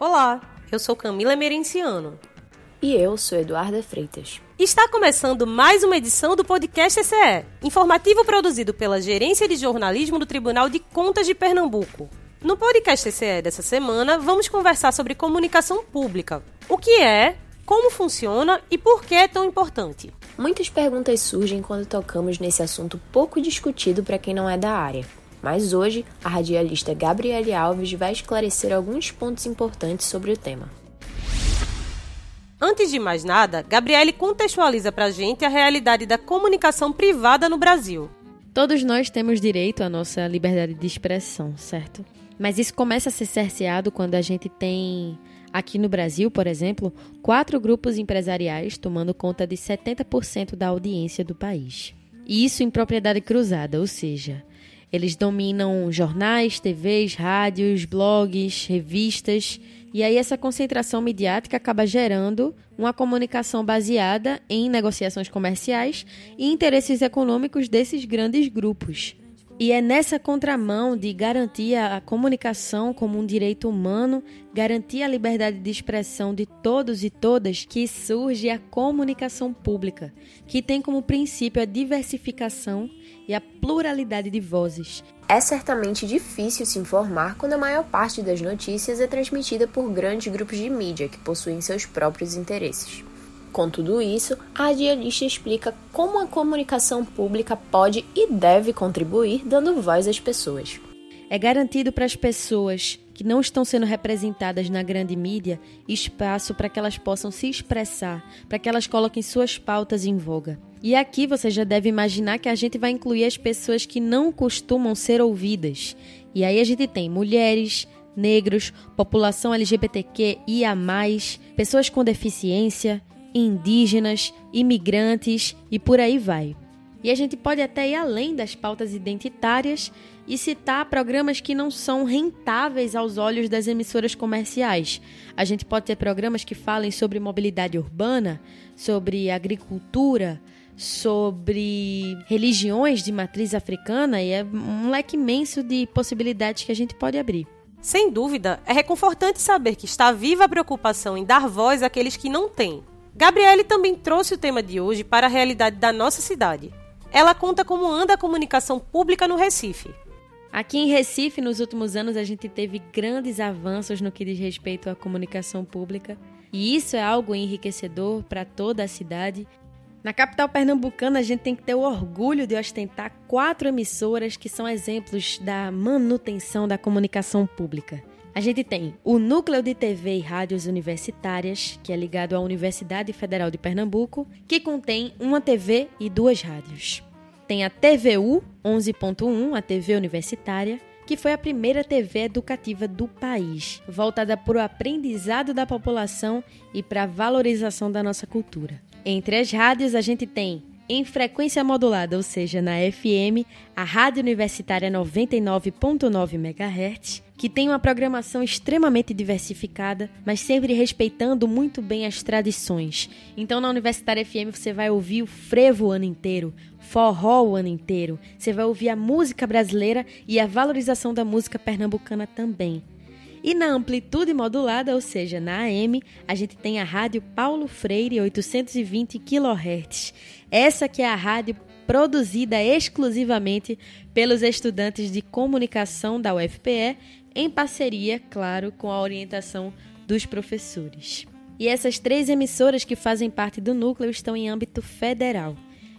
Olá, eu sou Camila Merenciano. E eu sou Eduarda Freitas. Está começando mais uma edição do podcast ECE, informativo produzido pela Gerência de Jornalismo do Tribunal de Contas de Pernambuco. No podcast ECE dessa semana, vamos conversar sobre comunicação pública. O que é, como funciona e por que é tão importante. Muitas perguntas surgem quando tocamos nesse assunto pouco discutido para quem não é da área. Mas hoje, a radialista Gabriele Alves vai esclarecer alguns pontos importantes sobre o tema. Antes de mais nada, Gabriele contextualiza para a gente a realidade da comunicação privada no Brasil. Todos nós temos direito à nossa liberdade de expressão, certo? Mas isso começa a ser cerceado quando a gente tem, aqui no Brasil, por exemplo, quatro grupos empresariais tomando conta de 70% da audiência do país. E isso em propriedade cruzada, ou seja, eles dominam jornais, TVs, rádios, blogs, revistas. E aí essa concentração midiática acaba gerando uma comunicação baseada em negociações comerciais e interesses econômicos desses grandes grupos. E é nessa contramão de garantir a comunicação como um direito humano, garantir a liberdade de expressão de todos e todas, que surge a comunicação pública, que tem como princípio a diversificação e a pluralidade de vozes. É certamente difícil se informar quando a maior parte das notícias é transmitida por grandes grupos de mídia que possuem seus próprios interesses. Com tudo isso, a radialista explica como a comunicação pública pode e deve contribuir dando voz às pessoas. É garantido para as pessoas que não estão sendo representadas na grande mídia espaço para que elas possam se expressar, para que elas coloquem suas pautas em voga. E aqui você já deve imaginar que a gente vai incluir as pessoas que não costumam ser ouvidas. E aí a gente tem mulheres, negros, população LGBTQ e a mais, pessoas com deficiência, indígenas, imigrantes e por aí vai. E a gente pode até ir além das pautas identitárias e citar programas que não são rentáveis aos olhos das emissoras comerciais. A gente pode ter programas que falem sobre mobilidade urbana, sobre agricultura, sobre religiões de matriz africana e é um leque imenso de possibilidades que a gente pode abrir. Sem dúvida, é reconfortante saber que está viva a preocupação em dar voz àqueles que não têm, Gabriele também trouxe o tema de hoje para a realidade da nossa cidade. Ela conta como anda a comunicação pública no Recife. Aqui em Recife, nos últimos anos, a gente teve grandes avanços no que diz respeito à comunicação pública, e isso é algo enriquecedor para toda a cidade. Na capital pernambucana, a gente tem que ter o orgulho de ostentar quatro emissoras que são exemplos da manutenção da comunicação pública. A gente tem o Núcleo de TV e Rádios Universitárias, que é ligado à Universidade Federal de Pernambuco, que contém uma TV e duas rádios. Tem a TVU 11.1, a TV universitária, que foi a primeira TV educativa do país, voltada para o aprendizado da população e para a valorização da nossa cultura. Entre as rádios, a gente tem em frequência modulada, ou seja, na FM, a Rádio Universitária 99.9 MHz, que tem uma programação extremamente diversificada, mas sempre respeitando muito bem as tradições. Então, na Universitária FM você vai ouvir o frevo o ano inteiro, forró o ano inteiro, você vai ouvir a música brasileira e a valorização da música pernambucana também. E na amplitude modulada, ou seja, na AM, a gente tem a rádio Paulo Freire 820 kHz. Essa que é a rádio produzida exclusivamente pelos estudantes de comunicação da UFPE, em parceria, claro, com a orientação dos professores. E essas três emissoras que fazem parte do núcleo estão em âmbito federal.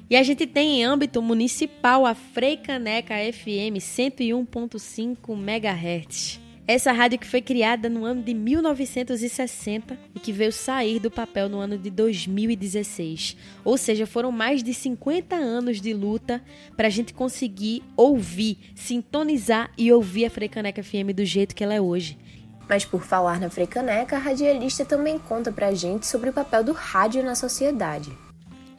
E a gente tem em âmbito municipal a Freicaneca FM 101.5 MHz. Essa rádio que foi criada no ano de 1960 e que veio sair do papel no ano de 2016. Ou seja, foram mais de 50 anos de luta para a gente conseguir ouvir, sintonizar e ouvir a Frecaneca FM do jeito que ela é hoje. Mas por falar na Frecaneca, a radialista também conta pra gente sobre o papel do rádio na sociedade.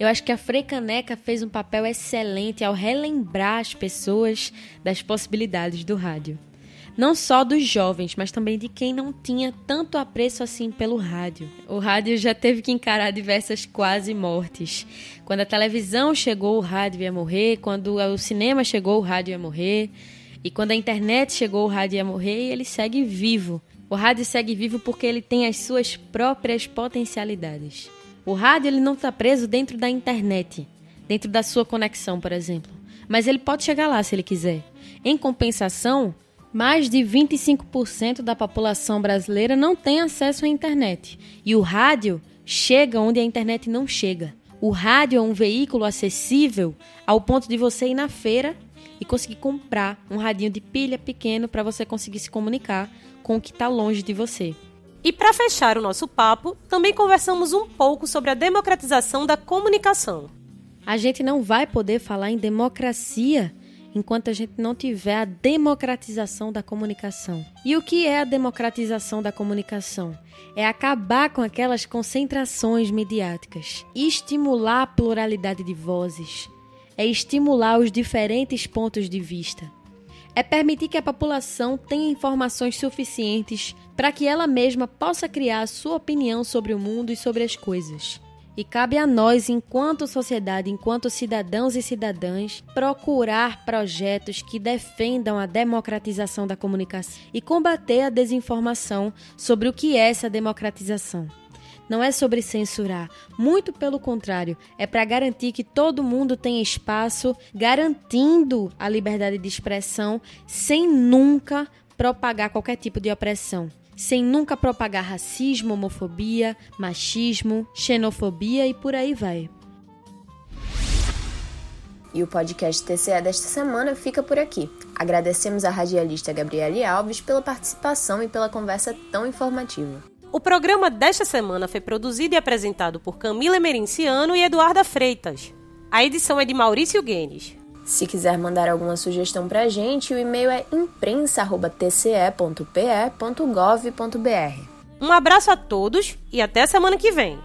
Eu acho que a Frecaneca fez um papel excelente ao relembrar as pessoas das possibilidades do rádio não só dos jovens, mas também de quem não tinha tanto apreço assim pelo rádio. O rádio já teve que encarar diversas quase mortes. Quando a televisão chegou, o rádio ia morrer, quando o cinema chegou, o rádio ia morrer, e quando a internet chegou, o rádio ia morrer e ele segue vivo. O rádio segue vivo porque ele tem as suas próprias potencialidades. O rádio ele não está preso dentro da internet, dentro da sua conexão, por exemplo. Mas ele pode chegar lá se ele quiser. Em compensação, mais de 25% da população brasileira não tem acesso à internet. E o rádio chega onde a internet não chega. O rádio é um veículo acessível ao ponto de você ir na feira e conseguir comprar um radinho de pilha pequeno para você conseguir se comunicar com o que está longe de você. E para fechar o nosso papo, também conversamos um pouco sobre a democratização da comunicação. A gente não vai poder falar em democracia enquanto a gente não tiver a democratização da comunicação. E o que é a democratização da comunicação? É acabar com aquelas concentrações midiáticas, estimular a pluralidade de vozes, é estimular os diferentes pontos de vista. É permitir que a população tenha informações suficientes para que ela mesma possa criar a sua opinião sobre o mundo e sobre as coisas. E cabe a nós, enquanto sociedade, enquanto cidadãos e cidadãs, procurar projetos que defendam a democratização da comunicação e combater a desinformação sobre o que é essa democratização. Não é sobre censurar, muito pelo contrário, é para garantir que todo mundo tenha espaço, garantindo a liberdade de expressão sem nunca propagar qualquer tipo de opressão sem nunca propagar racismo, homofobia, machismo, xenofobia e por aí vai. E o podcast TCE desta semana fica por aqui. Agradecemos à radialista Gabriele Alves pela participação e pela conversa tão informativa. O programa desta semana foi produzido e apresentado por Camila Emerenciano e Eduarda Freitas. A edição é de Maurício Guedes. Se quiser mandar alguma sugestão para a gente, o e-mail é imprensa.tce.pe.gov.br. Um abraço a todos e até semana que vem.